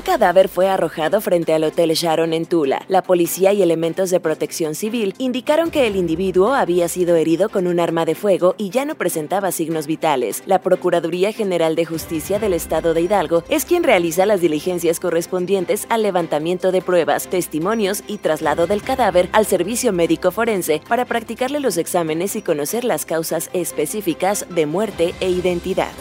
Cadáver fue arrojado frente al Hotel Sharon en Tula. La policía y elementos de protección civil indicaron que el individuo había sido herido con un arma de fuego y ya no presentaba signos vitales. La Procuraduría General de Justicia del Estado de Hidalgo es quien realiza las diligencias correspondientes al levantamiento de pruebas, testimonios y traslado del cadáver al servicio médico forense para practicarle los exámenes y conocer las causas específicas de muerte e identidad.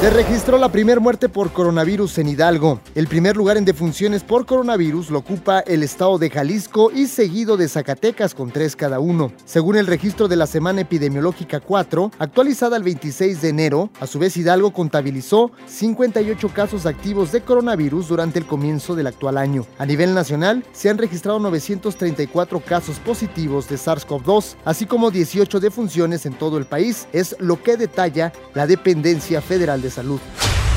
Se registró la primera muerte por coronavirus en Hidalgo. El primer lugar en defunciones por coronavirus lo ocupa el estado de Jalisco y seguido de Zacatecas con tres cada uno. Según el registro de la semana epidemiológica 4, actualizada el 26 de enero, a su vez Hidalgo contabilizó 58 casos activos de coronavirus durante el comienzo del actual año. A nivel nacional, se han registrado 934 casos positivos de SARS-CoV-2, así como 18 defunciones en todo el país, es lo que detalla la dependencia federal salud.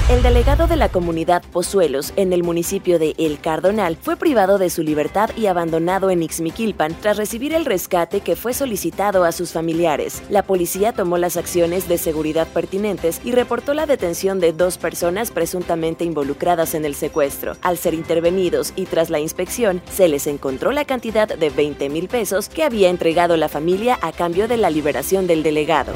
El delegado de la comunidad Pozuelos en el municipio de El Cardonal fue privado de su libertad y abandonado en Ixmiquilpan tras recibir el rescate que fue solicitado a sus familiares. La policía tomó las acciones de seguridad pertinentes y reportó la detención de dos personas presuntamente involucradas en el secuestro. Al ser intervenidos y tras la inspección, se les encontró la cantidad de 20 mil pesos que había entregado la familia a cambio de la liberación del delegado.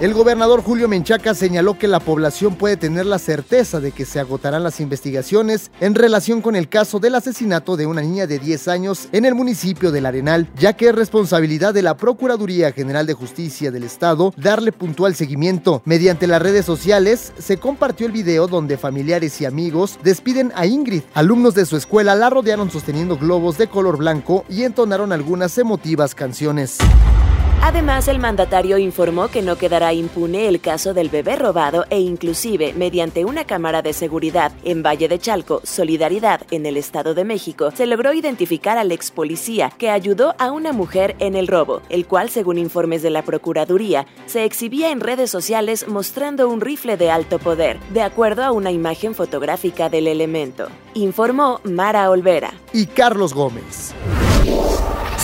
El gobernador Julio Menchaca señaló que la población puede tener la certeza de que se agotarán las investigaciones en relación con el caso del asesinato de una niña de 10 años en el municipio del Arenal, ya que es responsabilidad de la Procuraduría General de Justicia del Estado darle puntual seguimiento. Mediante las redes sociales se compartió el video donde familiares y amigos despiden a Ingrid. Alumnos de su escuela la rodearon sosteniendo globos de color blanco y entonaron algunas emotivas canciones. Además, el mandatario informó que no quedará impune el caso del bebé robado e inclusive, mediante una cámara de seguridad en Valle de Chalco, Solidaridad, en el Estado de México, se logró identificar al ex policía que ayudó a una mujer en el robo, el cual, según informes de la Procuraduría, se exhibía en redes sociales mostrando un rifle de alto poder, de acuerdo a una imagen fotográfica del elemento. Informó Mara Olvera. Y Carlos Gómez.